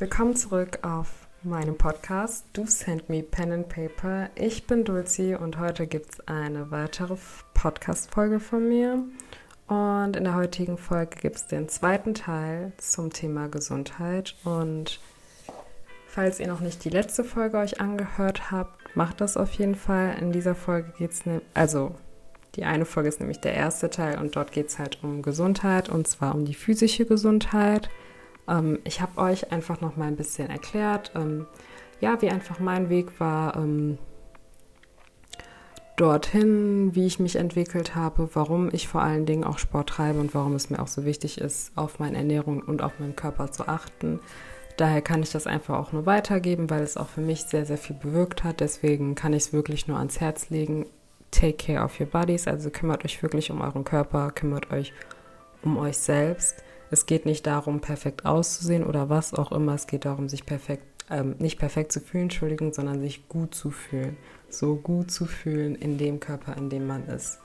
Willkommen zurück auf meinem Podcast Do Send Me Pen and Paper. Ich bin Dulci und heute gibt es eine weitere Podcast-Folge von mir. Und in der heutigen Folge gibt es den zweiten Teil zum Thema Gesundheit. Und falls ihr noch nicht die letzte Folge euch angehört habt, macht das auf jeden Fall. In dieser Folge geht es, ne also die eine Folge ist nämlich der erste Teil und dort geht es halt um Gesundheit und zwar um die physische Gesundheit. Ähm, ich habe euch einfach noch mal ein bisschen erklärt, ähm, ja, wie einfach mein Weg war ähm, dorthin, wie ich mich entwickelt habe, warum ich vor allen Dingen auch Sport treibe und warum es mir auch so wichtig ist, auf meine Ernährung und auf meinen Körper zu achten. Daher kann ich das einfach auch nur weitergeben, weil es auch für mich sehr, sehr viel bewirkt hat. Deswegen kann ich es wirklich nur ans Herz legen. Take care of your bodies, also kümmert euch wirklich um euren Körper, kümmert euch um euch selbst. Es geht nicht darum, perfekt auszusehen oder was auch immer. Es geht darum, sich perfekt, ähm, nicht perfekt zu fühlen, Entschuldigung, sondern sich gut zu fühlen. So gut zu fühlen in dem Körper, in dem man ist.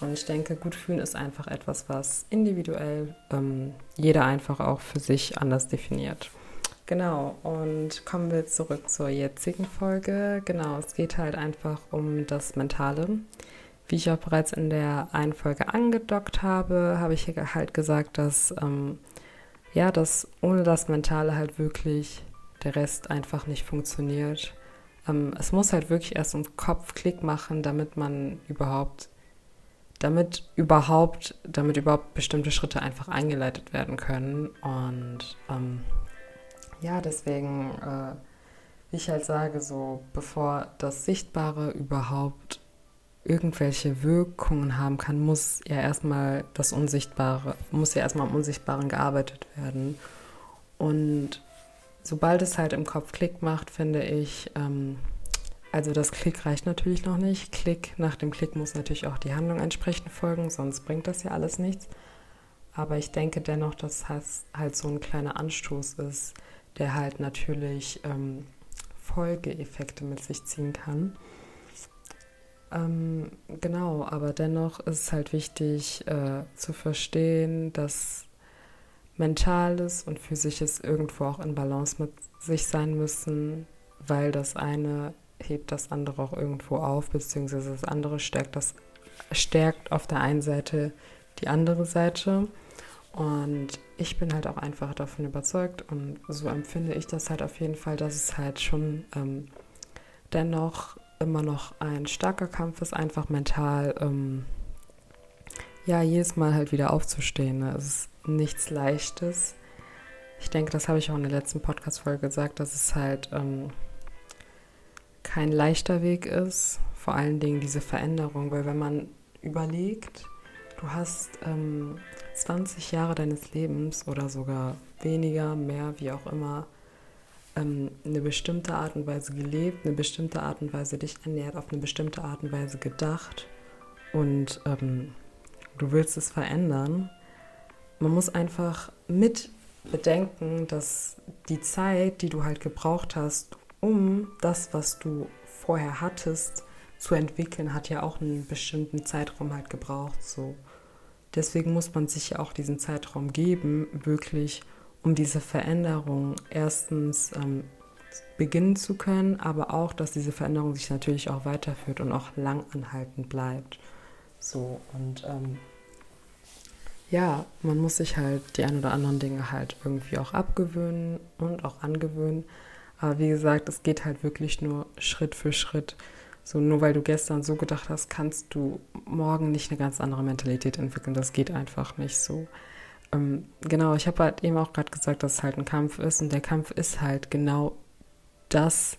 Und ich denke, gut fühlen ist einfach etwas, was individuell ähm, jeder einfach auch für sich anders definiert. Genau, und kommen wir zurück zur jetzigen Folge. Genau, es geht halt einfach um das Mentale. Wie ich auch bereits in der einen Folge angedockt habe, habe ich halt gesagt, dass ähm, ja, dass ohne das Mentale halt wirklich der Rest einfach nicht funktioniert. Ähm, es muss halt wirklich erst im Kopf Klick machen, damit man überhaupt, damit überhaupt, damit überhaupt bestimmte Schritte einfach eingeleitet werden können. Und ähm, ja, deswegen, äh, wie ich halt sage, so bevor das Sichtbare überhaupt irgendwelche Wirkungen haben kann, muss ja erstmal das Unsichtbare, muss ja erstmal am Unsichtbaren gearbeitet werden. Und sobald es halt im Kopf Klick macht, finde ich, ähm, also das Klick reicht natürlich noch nicht. Klick, nach dem Klick muss natürlich auch die Handlung entsprechend folgen, sonst bringt das ja alles nichts. Aber ich denke dennoch, dass das halt so ein kleiner Anstoß ist, der halt natürlich ähm, Folgeeffekte mit sich ziehen kann. Ähm, genau, aber dennoch ist es halt wichtig äh, zu verstehen, dass Mentales und Physisches irgendwo auch in Balance mit sich sein müssen, weil das eine hebt das andere auch irgendwo auf, beziehungsweise das andere stärkt, das, stärkt auf der einen Seite die andere Seite. Und ich bin halt auch einfach davon überzeugt und so empfinde ich das halt auf jeden Fall, dass es halt schon ähm, dennoch immer noch ein starker Kampf ist, einfach mental, ähm, ja, jedes Mal halt wieder aufzustehen. Ne? Es ist nichts Leichtes. Ich denke, das habe ich auch in der letzten Podcast-Folge gesagt, dass es halt ähm, kein leichter Weg ist, vor allen Dingen diese Veränderung, weil wenn man überlegt, du hast ähm, 20 Jahre deines Lebens oder sogar weniger, mehr, wie auch immer, ähm, eine bestimmte Art und Weise gelebt, eine bestimmte Art und Weise dich ernährt, auf eine bestimmte Art und Weise gedacht und ähm, du willst es verändern. Man muss einfach mit bedenken, dass die Zeit, die du halt gebraucht hast, um das, was du vorher hattest, zu entwickeln, hat ja auch einen bestimmten Zeitraum halt gebraucht. So. Deswegen muss man sich ja auch diesen Zeitraum geben, wirklich um diese Veränderung erstens ähm, beginnen zu können, aber auch, dass diese Veränderung sich natürlich auch weiterführt und auch langanhaltend bleibt. So, und ähm, ja, man muss sich halt die ein oder anderen Dinge halt irgendwie auch abgewöhnen und auch angewöhnen. Aber wie gesagt, es geht halt wirklich nur Schritt für Schritt. So, nur weil du gestern so gedacht hast, kannst du morgen nicht eine ganz andere Mentalität entwickeln. Das geht einfach nicht so. Ähm, genau, ich habe halt eben auch gerade gesagt, dass es halt ein Kampf ist und der Kampf ist halt genau das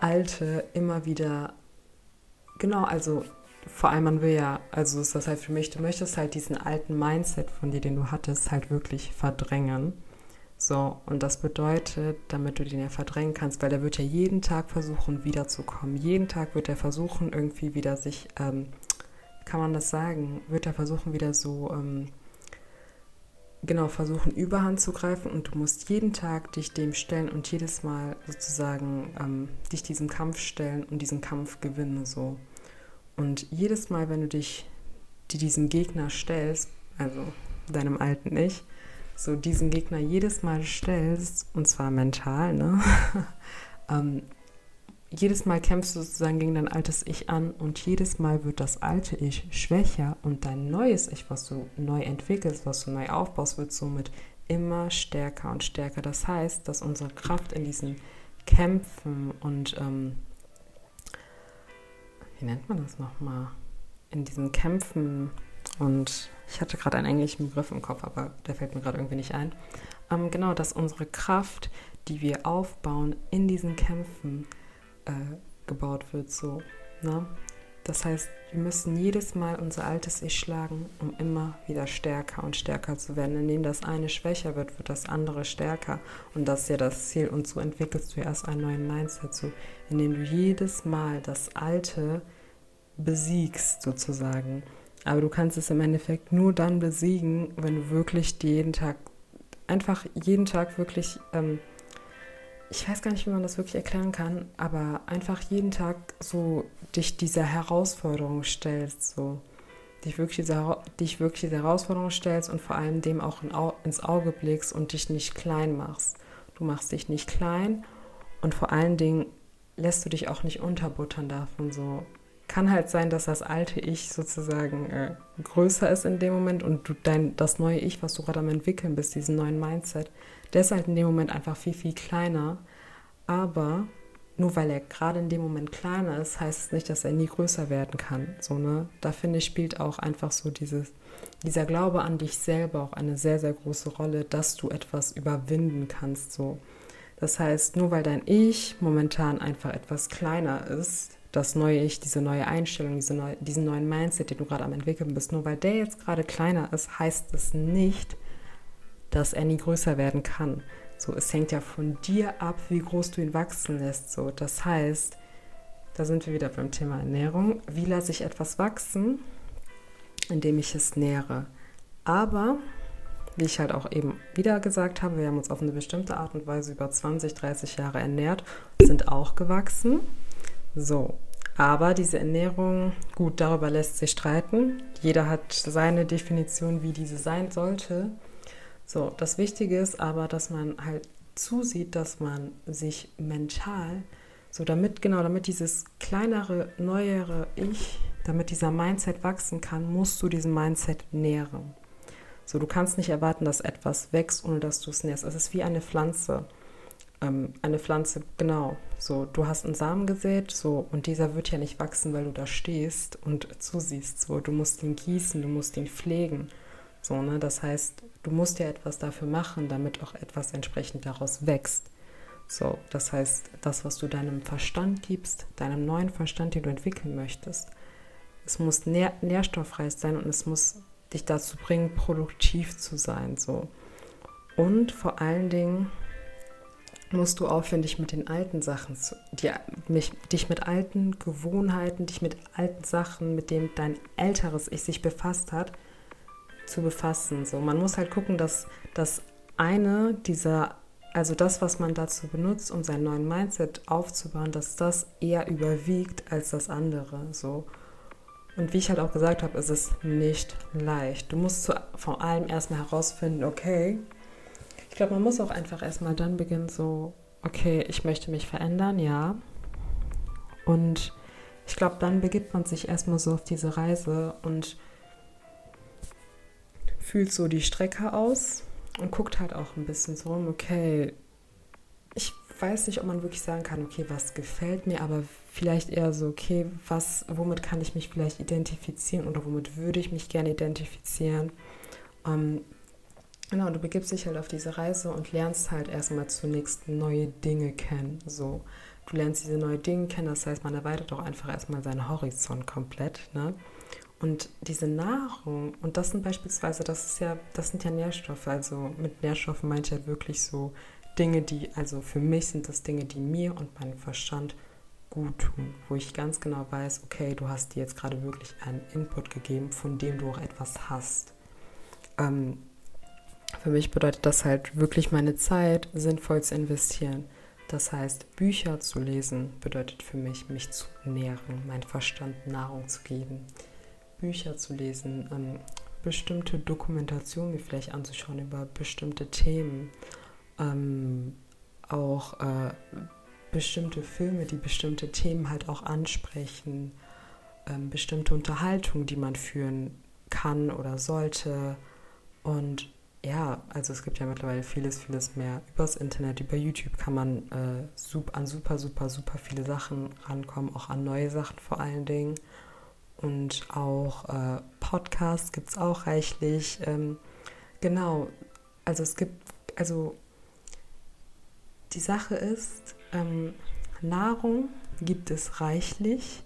Alte immer wieder, genau, also vor allem man will ja, also ist das halt für mich, du möchtest halt diesen alten Mindset von dir, den du hattest, halt wirklich verdrängen. So, und das bedeutet, damit du den ja verdrängen kannst, weil der wird ja jeden Tag versuchen, wiederzukommen. Jeden Tag wird er versuchen, irgendwie wieder sich, ähm, kann man das sagen, wird er versuchen, wieder so ähm, genau versuchen, Überhand zu greifen und du musst jeden Tag dich dem stellen und jedes Mal sozusagen ähm, dich diesem Kampf stellen und diesen Kampf gewinnen so. Und jedes Mal, wenn du dich die diesem Gegner stellst, also deinem alten Ich, so diesen Gegner jedes Mal stellst, und zwar mental, ne? ähm, jedes Mal kämpfst du sozusagen gegen dein altes Ich an und jedes Mal wird das alte Ich schwächer und dein neues Ich, was du neu entwickelst, was du neu aufbaust, wird somit immer stärker und stärker. Das heißt, dass unsere Kraft in diesen Kämpfen und ähm, wie nennt man das nochmal? In diesen Kämpfen und ich hatte gerade einen englischen Begriff im Kopf, aber der fällt mir gerade irgendwie nicht ein. Ähm, genau, dass unsere Kraft, die wir aufbauen in diesen Kämpfen, äh, gebaut wird. So, ne? Das heißt, wir müssen jedes Mal unser altes Ich schlagen, um immer wieder stärker und stärker zu werden. Indem das eine schwächer wird, wird das andere stärker. Und das ist ja das Ziel. Und so entwickelst du erst einen neuen Mindset, so, indem du jedes Mal das Alte besiegst, sozusagen. Aber du kannst es im Endeffekt nur dann besiegen, wenn du wirklich jeden Tag, einfach jeden Tag wirklich ähm, ich weiß gar nicht, wie man das wirklich erklären kann, aber einfach jeden Tag so dich dieser Herausforderung stellst, so dich wirklich, dieser, dich wirklich dieser Herausforderung stellst und vor allem dem auch in, ins Auge blickst und dich nicht klein machst. Du machst dich nicht klein und vor allen Dingen lässt du dich auch nicht unterbuttern davon. So kann halt sein, dass das alte Ich sozusagen äh, größer ist in dem Moment und du dein das neue Ich, was du gerade am entwickeln bist, diesen neuen Mindset, der ist halt in dem Moment einfach viel, viel kleiner. Aber nur weil er gerade in dem Moment kleiner ist, heißt es nicht, dass er nie größer werden kann. So, ne? Da finde ich, spielt auch einfach so dieses, dieser Glaube an dich selber auch eine sehr, sehr große Rolle, dass du etwas überwinden kannst. So. Das heißt, nur weil dein Ich momentan einfach etwas kleiner ist, das neue Ich, diese neue Einstellung, diese neu, diesen neuen Mindset, den du gerade am entwickeln bist, nur weil der jetzt gerade kleiner ist, heißt es nicht, er nie größer werden kann. So, es hängt ja von dir ab, wie groß du ihn wachsen lässt. So, das heißt, da sind wir wieder beim Thema Ernährung. Wie lasse ich etwas wachsen? Indem ich es nähere. Aber, wie ich halt auch eben wieder gesagt habe, wir haben uns auf eine bestimmte Art und Weise über 20, 30 Jahre ernährt, sind auch gewachsen. So, aber diese Ernährung, gut, darüber lässt sich streiten. Jeder hat seine Definition, wie diese sein sollte. So, das Wichtige ist aber, dass man halt zusieht, dass man sich mental, so damit, genau, damit dieses kleinere, neuere Ich, damit dieser Mindset wachsen kann, musst du diesen Mindset nähren. So, du kannst nicht erwarten, dass etwas wächst, ohne dass du es nährst. Es ist wie eine Pflanze. Ähm, eine Pflanze, genau. So, du hast einen Samen gesät, so, und dieser wird ja nicht wachsen, weil du da stehst und zusiehst. So, du musst ihn gießen, du musst ihn pflegen. So, ne? Das heißt, du musst ja etwas dafür machen, damit auch etwas entsprechend daraus wächst. So, das heißt, das, was du deinem Verstand gibst, deinem neuen Verstand, den du entwickeln möchtest, es muss nähr nährstoffreich sein und es muss dich dazu bringen, produktiv zu sein. So. Und vor allen Dingen musst du aufhören, dich mit den alten Sachen, zu, die, mich, dich mit alten Gewohnheiten, dich mit alten Sachen, mit denen dein älteres Ich sich befasst hat, zu befassen. So, man muss halt gucken, dass das eine dieser, also das, was man dazu benutzt, um seinen neuen Mindset aufzubauen, dass das eher überwiegt als das andere. So. Und wie ich halt auch gesagt habe, ist es nicht leicht. Du musst zu, vor allem erstmal herausfinden, okay, ich glaube, man muss auch einfach erstmal dann beginnen, so, okay, ich möchte mich verändern, ja. Und ich glaube, dann begibt man sich erstmal so auf diese Reise und fühlt so die Strecke aus und guckt halt auch ein bisschen so okay, ich weiß nicht, ob man wirklich sagen kann, okay, was gefällt mir, aber vielleicht eher so, okay, was, womit kann ich mich vielleicht identifizieren oder womit würde ich mich gerne identifizieren. Ähm, genau, du begibst dich halt auf diese Reise und lernst halt erstmal zunächst neue Dinge kennen. So, du lernst diese neuen Dinge kennen, das heißt, man erweitert auch einfach erstmal seinen Horizont komplett, ne? Und diese Nahrung, und das sind beispielsweise, das ist ja, das sind ja Nährstoffe. Also mit Nährstoffen meine ich halt wirklich so Dinge, die, also für mich sind das Dinge, die mir und meinem Verstand gut tun, wo ich ganz genau weiß, okay, du hast dir jetzt gerade wirklich einen Input gegeben, von dem du auch etwas hast. Ähm, für mich bedeutet das halt wirklich meine Zeit sinnvoll zu investieren. Das heißt, Bücher zu lesen bedeutet für mich, mich zu nähren, meinem Verstand Nahrung zu geben. Bücher zu lesen, ähm, bestimmte Dokumentationen mir vielleicht anzuschauen über bestimmte Themen. Ähm, auch äh, bestimmte Filme, die bestimmte Themen halt auch ansprechen. Ähm, bestimmte Unterhaltungen, die man führen kann oder sollte. Und ja, also es gibt ja mittlerweile vieles, vieles mehr. Übers Internet, über YouTube kann man äh, super, an super, super, super viele Sachen rankommen, auch an neue Sachen vor allen Dingen. Und auch äh, Podcasts gibt es auch reichlich. Ähm, genau, also es gibt, also die Sache ist, ähm, Nahrung gibt es reichlich,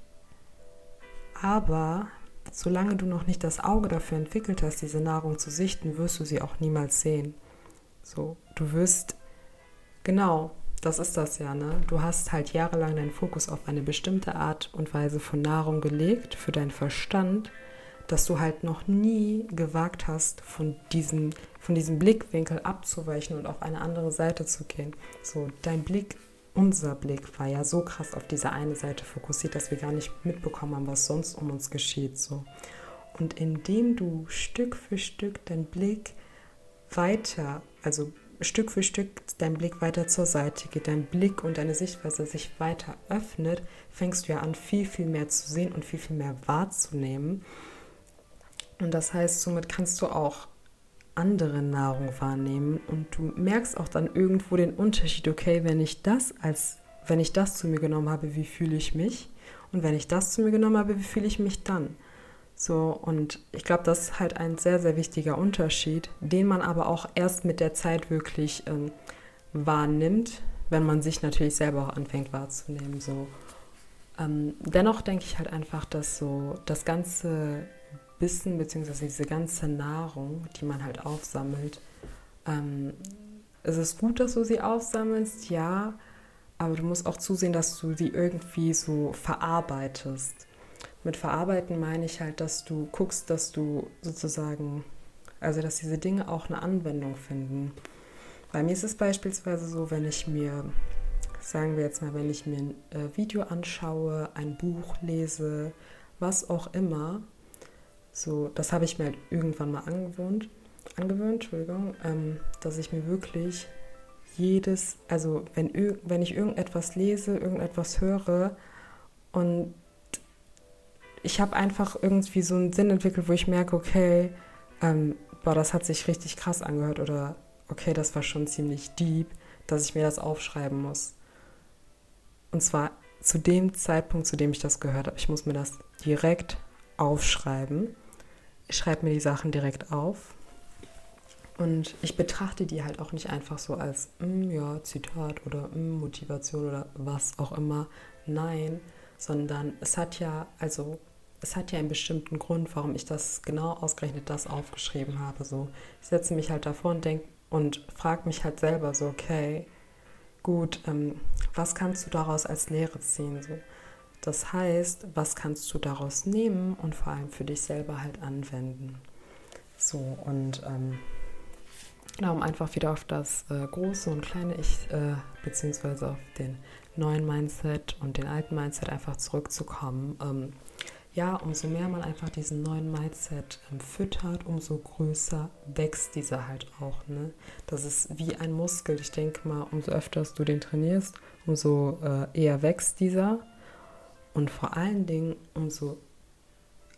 aber solange du noch nicht das Auge dafür entwickelt hast, diese Nahrung zu sichten, wirst du sie auch niemals sehen. So, du wirst, genau, das ist das ja, ne? Du hast halt jahrelang deinen Fokus auf eine bestimmte Art und Weise von Nahrung gelegt für deinen Verstand, dass du halt noch nie gewagt hast, von diesem, von diesem Blickwinkel abzuweichen und auf eine andere Seite zu gehen. So, dein Blick unser Blick war ja so krass auf diese eine Seite fokussiert, dass wir gar nicht mitbekommen haben, was sonst um uns geschieht. So. Und indem du Stück für Stück deinen Blick weiter, also Stück für Stück dein Blick weiter zur Seite geht, dein Blick und deine Sichtweise sich weiter öffnet, fängst du ja an, viel, viel mehr zu sehen und viel, viel mehr wahrzunehmen. Und das heißt, somit kannst du auch andere Nahrung wahrnehmen und du merkst auch dann irgendwo den Unterschied, okay, wenn ich das als wenn ich das zu mir genommen habe, wie fühle ich mich? Und wenn ich das zu mir genommen habe, wie fühle ich mich dann? So, und ich glaube, das ist halt ein sehr, sehr wichtiger Unterschied, den man aber auch erst mit der Zeit wirklich ähm, wahrnimmt, wenn man sich natürlich selber auch anfängt wahrzunehmen. So. Ähm, dennoch denke ich halt einfach, dass so das ganze Wissen bzw. diese ganze Nahrung, die man halt aufsammelt, ähm, es ist gut, dass du sie aufsammelst, ja, aber du musst auch zusehen, dass du sie irgendwie so verarbeitest. Mit verarbeiten meine ich halt, dass du guckst, dass du sozusagen, also dass diese Dinge auch eine Anwendung finden. Bei mir ist es beispielsweise so, wenn ich mir, sagen wir jetzt mal, wenn ich mir ein äh, Video anschaue, ein Buch lese, was auch immer, so, das habe ich mir halt irgendwann mal angewöhnt, angewöhnt, Entschuldigung, ähm, dass ich mir wirklich jedes, also wenn, wenn ich irgendetwas lese, irgendetwas höre und ich habe einfach irgendwie so einen Sinn entwickelt, wo ich merke, okay, ähm, boah, das hat sich richtig krass angehört oder okay, das war schon ziemlich deep, dass ich mir das aufschreiben muss. Und zwar zu dem Zeitpunkt, zu dem ich das gehört habe. Ich muss mir das direkt aufschreiben ich schreibe mir die Sachen direkt auf und ich betrachte die halt auch nicht einfach so als, mm, ja, Zitat oder mm, Motivation oder was auch immer. Nein, sondern es hat ja, also es hat ja einen bestimmten Grund, warum ich das genau ausgerechnet das aufgeschrieben habe. So, ich setze mich halt davor und denke und frage mich halt selber so, okay, gut, ähm, was kannst du daraus als Lehre ziehen? So, das heißt, was kannst du daraus nehmen und vor allem für dich selber halt anwenden. So, und ähm, genau, um einfach wieder auf das äh, große und kleine Ich, äh, beziehungsweise auf den neuen Mindset und den alten Mindset einfach zurückzukommen. Ähm, ja, umso mehr man einfach diesen neuen Mindset ähm, füttert, umso größer wächst dieser halt auch. Ne? Das ist wie ein Muskel. Ich denke mal, umso öfter du den trainierst, umso äh, eher wächst dieser. Und vor allen Dingen, umso,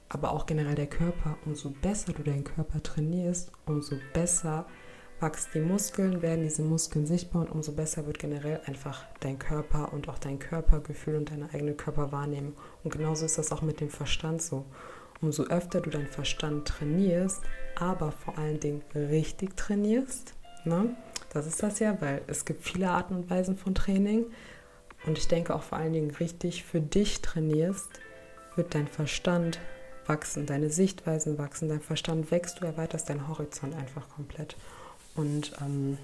aber auch generell der Körper, umso besser du deinen Körper trainierst, umso besser wachsen die Muskeln, werden diese Muskeln sichtbar und umso besser wird generell einfach dein Körper und auch dein Körpergefühl und deine eigene Körperwahrnehmung. Und genauso ist das auch mit dem Verstand so. Umso öfter du deinen Verstand trainierst, aber vor allen Dingen richtig trainierst, ne? das ist das ja, weil es gibt viele Arten und Weisen von Training. Und ich denke auch vor allen Dingen richtig für dich trainierst, wird dein Verstand wachsen, deine Sichtweisen wachsen, dein Verstand wächst, du erweiterst deinen Horizont einfach komplett. Und ähm,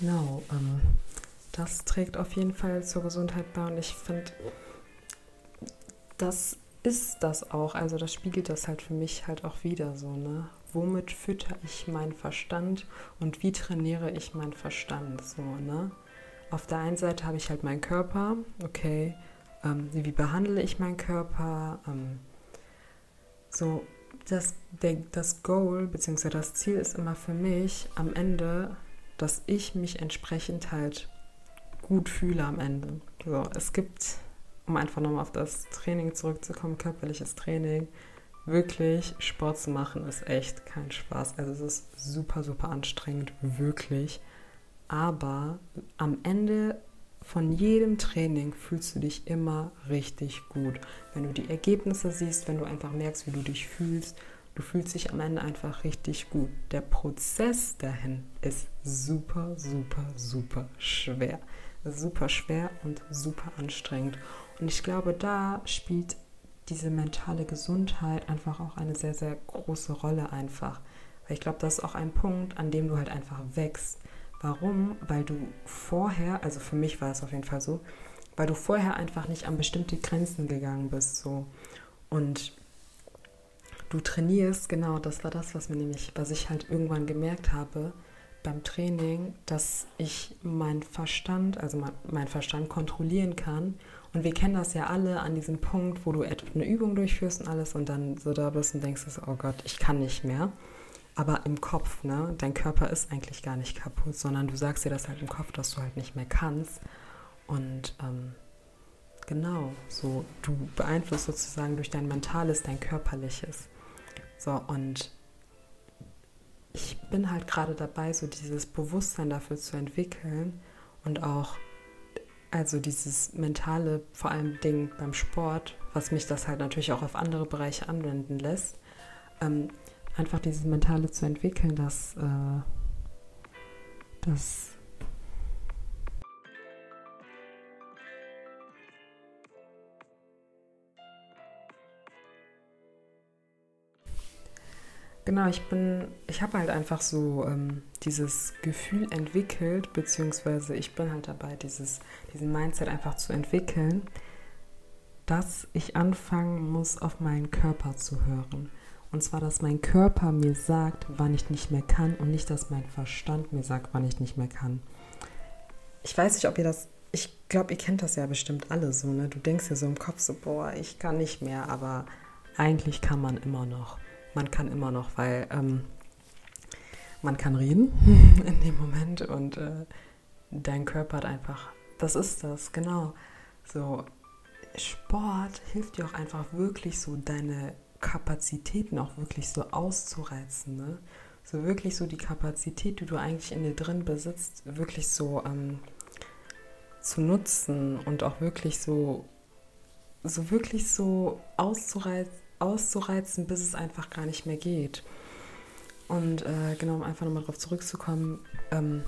genau, ähm, das trägt auf jeden Fall zur Gesundheit bei und ich finde, das ist das auch, also das spiegelt das halt für mich halt auch wieder so, ne? Womit fütter ich meinen Verstand und wie trainiere ich meinen Verstand so, ne? auf der einen Seite habe ich halt meinen Körper, okay, ähm, wie behandle ich meinen Körper, ähm, so, das, der, das Goal bzw. das Ziel ist immer für mich am Ende, dass ich mich entsprechend halt gut fühle am Ende. So, es gibt, um einfach nochmal auf das Training zurückzukommen, körperliches Training, wirklich Sport zu machen ist echt kein Spaß. Also es ist super, super anstrengend, wirklich. Aber am Ende von jedem Training fühlst du dich immer richtig gut. Wenn du die Ergebnisse siehst, wenn du einfach merkst, wie du dich fühlst, du fühlst dich am Ende einfach richtig gut. Der Prozess dahin ist super, super, super schwer. Super schwer und super anstrengend. Und ich glaube, da spielt diese mentale Gesundheit einfach auch eine sehr, sehr große Rolle einfach. Weil ich glaube, das ist auch ein Punkt, an dem du halt einfach wächst. Warum? Weil du vorher, also für mich war es auf jeden Fall so, weil du vorher einfach nicht an bestimmte Grenzen gegangen bist. So. Und du trainierst, genau, das war das, was mir nämlich, was ich halt irgendwann gemerkt habe beim Training, dass ich meinen Verstand, also mein, mein Verstand kontrollieren kann. Und wir kennen das ja alle an diesem Punkt, wo du eine Übung durchführst und alles und dann so da bist und denkst, oh Gott, ich kann nicht mehr aber im Kopf, ne? Dein Körper ist eigentlich gar nicht kaputt, sondern du sagst dir das halt im Kopf, dass du halt nicht mehr kannst. Und ähm, genau, so du beeinflusst sozusagen durch dein Mentales dein Körperliches. So, und ich bin halt gerade dabei, so dieses Bewusstsein dafür zu entwickeln und auch, also dieses mentale, vor allem Ding beim Sport, was mich das halt natürlich auch auf andere Bereiche anwenden lässt, ähm, einfach dieses Mentale zu entwickeln, dass, äh, dass Genau, ich bin, ich habe halt einfach so ähm, dieses Gefühl entwickelt, beziehungsweise ich bin halt dabei, dieses, diesen Mindset einfach zu entwickeln, dass ich anfangen muss, auf meinen Körper zu hören. Und zwar, dass mein Körper mir sagt, wann ich nicht mehr kann und nicht, dass mein Verstand mir sagt, wann ich nicht mehr kann. Ich weiß nicht, ob ihr das, ich glaube, ihr kennt das ja bestimmt alle so, ne? Du denkst dir so im Kopf so, boah, ich kann nicht mehr, aber eigentlich kann man immer noch. Man kann immer noch, weil ähm, man kann reden in dem Moment und äh, dein Körper hat einfach, das ist das, genau. So, Sport hilft dir auch einfach wirklich so deine Kapazitäten auch wirklich so auszureizen. Ne? So wirklich so die Kapazität, die du eigentlich in dir drin besitzt, wirklich so ähm, zu nutzen und auch wirklich so, so wirklich so auszureizen, auszureizen, bis es einfach gar nicht mehr geht. Und äh, genau, um einfach nochmal darauf zurückzukommen, ähm,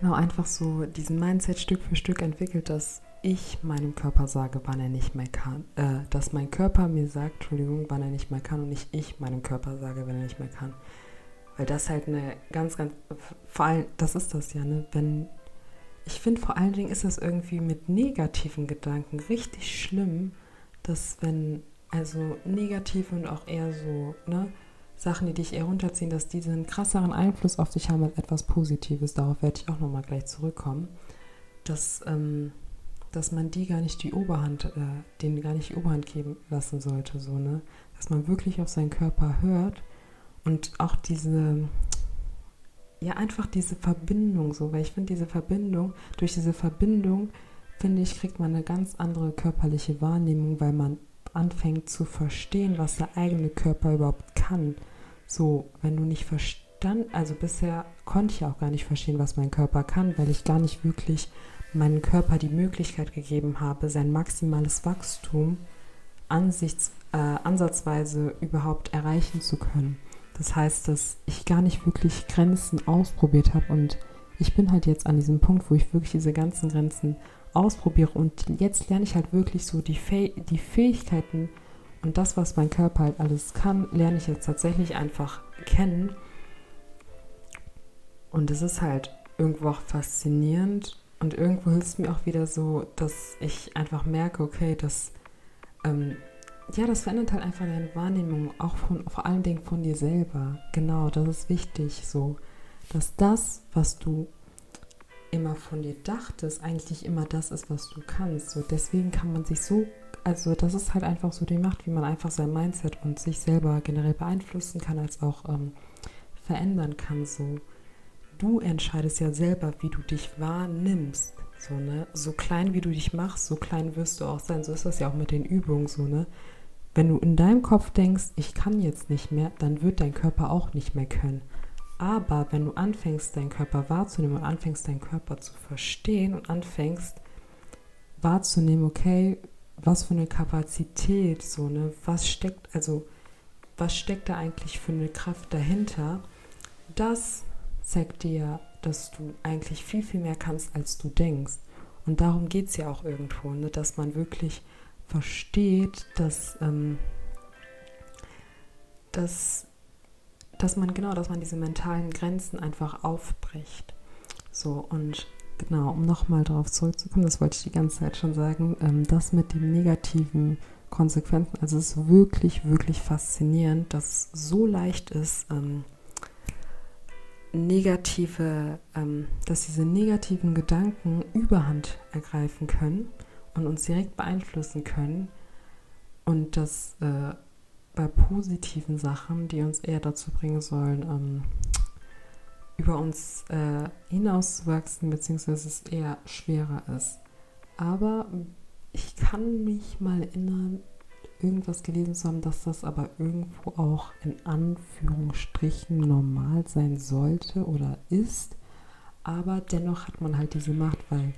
genau, einfach so diesen Mindset Stück für Stück entwickelt, dass ich meinem Körper sage, wann er nicht mehr kann. Äh, dass mein Körper mir sagt, Entschuldigung, wann er nicht mehr kann und nicht ich meinem Körper sage, wenn er nicht mehr kann. Weil das halt eine ganz, ganz, vor allem, das ist das ja, ne? Wenn, ich finde vor allen Dingen ist das irgendwie mit negativen Gedanken richtig schlimm, dass wenn, also negative und auch eher so, ne? Sachen, die dich eher runterziehen, dass diese einen krasseren Einfluss auf dich haben als etwas Positives. Darauf werde ich auch nochmal gleich zurückkommen. Dass, ähm, dass man die gar nicht die Oberhand, äh, denen gar nicht die Oberhand geben lassen sollte, so, ne? Dass man wirklich auf seinen Körper hört und auch diese, ja, einfach diese Verbindung, so, weil ich finde, diese Verbindung, durch diese Verbindung, finde ich, kriegt man eine ganz andere körperliche Wahrnehmung, weil man anfängt zu verstehen, was der eigene Körper überhaupt kann. So, wenn du nicht verstanden, also bisher konnte ich auch gar nicht verstehen, was mein Körper kann, weil ich gar nicht wirklich meinem Körper die Möglichkeit gegeben habe, sein maximales Wachstum ansichts, äh, ansatzweise überhaupt erreichen zu können. Das heißt, dass ich gar nicht wirklich Grenzen ausprobiert habe und ich bin halt jetzt an diesem Punkt, wo ich wirklich diese ganzen Grenzen ausprobiere und jetzt lerne ich halt wirklich so die, Fäh die Fähigkeiten und das, was mein Körper halt alles kann, lerne ich jetzt tatsächlich einfach kennen. Und es ist halt irgendwo auch faszinierend und irgendwo hilft es mir auch wieder so, dass ich einfach merke, okay, dass ähm, ja, das verändert halt einfach deine Wahrnehmung, auch von, vor allen Dingen von dir selber. Genau, das ist wichtig, so, dass das, was du immer von dir dachtest, eigentlich immer das ist, was du kannst. So, deswegen kann man sich so also das ist halt einfach so die Macht, wie man einfach sein Mindset und sich selber generell beeinflussen kann, als auch ähm, verändern kann. So, du entscheidest ja selber, wie du dich wahrnimmst. So, ne? so klein wie du dich machst, so klein wirst du auch sein. So ist das ja auch mit den Übungen so, ne? Wenn du in deinem Kopf denkst, ich kann jetzt nicht mehr, dann wird dein Körper auch nicht mehr können. Aber wenn du anfängst, deinen Körper wahrzunehmen und anfängst, deinen Körper zu verstehen und anfängst wahrzunehmen, okay, was für eine Kapazität, so, ne, was steckt, also, was steckt da eigentlich für eine Kraft dahinter, das zeigt dir, dass du eigentlich viel, viel mehr kannst, als du denkst. Und darum geht es ja auch irgendwo, ne, dass man wirklich versteht, dass, ähm, dass dass man genau, dass man diese mentalen Grenzen einfach aufbricht. So und genau, um nochmal darauf zurückzukommen, das wollte ich die ganze Zeit schon sagen, ähm, das mit den negativen Konsequenzen, also es ist wirklich, wirklich faszinierend, dass es so leicht ist, ähm, negative, ähm, dass diese negativen Gedanken Überhand ergreifen können und uns direkt beeinflussen können und dass äh, bei positiven Sachen, die uns eher dazu bringen sollen, ähm, über uns äh, hinauszuwachsen, beziehungsweise es eher schwerer ist. Aber ich kann mich mal erinnern, irgendwas gelesen zu haben, dass das aber irgendwo auch in Anführungsstrichen normal sein sollte oder ist. Aber dennoch hat man halt diese Macht, weil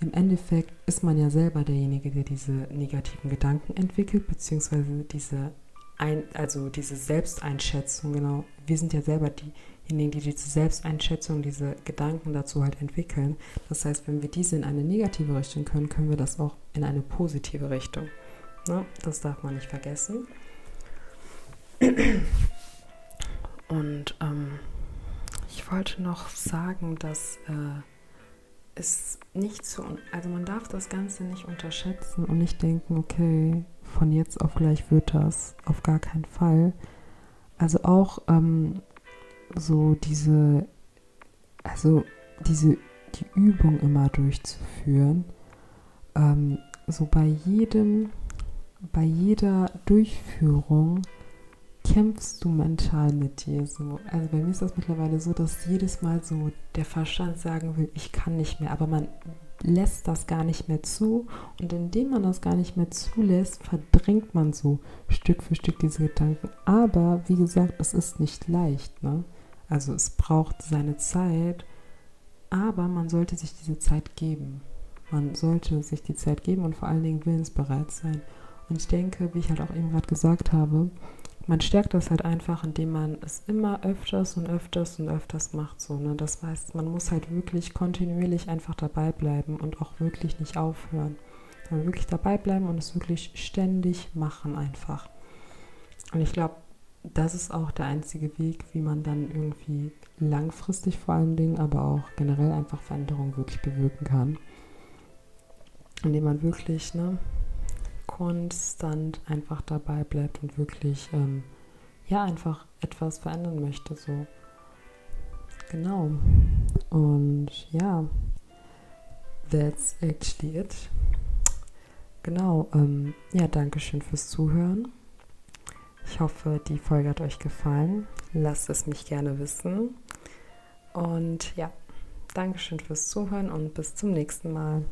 im Endeffekt ist man ja selber derjenige, der diese negativen Gedanken entwickelt, beziehungsweise diese ein, also diese Selbsteinschätzung, genau. Wir sind ja selber diejenigen, die diese Selbsteinschätzung, diese Gedanken dazu halt entwickeln. Das heißt, wenn wir diese in eine negative Richtung können, können wir das auch in eine positive Richtung. Ne? Das darf man nicht vergessen. Und ähm, ich wollte noch sagen, dass äh, es nicht so, also man darf das Ganze nicht unterschätzen und nicht denken, okay, von jetzt auf gleich wird das. Auf gar keinen Fall. Also auch ähm, so diese, also diese, die Übung immer durchzuführen. Ähm, so bei jedem, bei jeder Durchführung kämpfst du mental mit dir so. Also bei mir ist das mittlerweile so, dass jedes Mal so der Verstand sagen will, ich kann nicht mehr, aber man lässt das gar nicht mehr zu und indem man das gar nicht mehr zulässt, verdrängt man so Stück für Stück diese Gedanken. Aber wie gesagt, es ist nicht leicht. Ne? Also es braucht seine Zeit, aber man sollte sich diese Zeit geben. Man sollte sich die Zeit geben und vor allen Dingen willensbereit sein. Und ich denke, wie ich halt auch eben gerade gesagt habe, man stärkt das halt einfach, indem man es immer öfters und öfters und öfters macht. So, ne? Das heißt, man muss halt wirklich kontinuierlich einfach dabei bleiben und auch wirklich nicht aufhören. Man wirklich dabei bleiben und es wirklich ständig machen einfach. Und ich glaube, das ist auch der einzige Weg, wie man dann irgendwie langfristig vor allen Dingen, aber auch generell einfach Veränderungen wirklich bewirken kann. Indem man wirklich, ne, konstant einfach dabei bleibt und wirklich, ähm, ja, einfach etwas verändern möchte. So. Genau. Und ja, that's actually it. Genau. Ähm, ja, danke schön fürs Zuhören. Ich hoffe, die Folge hat euch gefallen. Lasst es mich gerne wissen. Und ja, Dankeschön fürs Zuhören und bis zum nächsten Mal.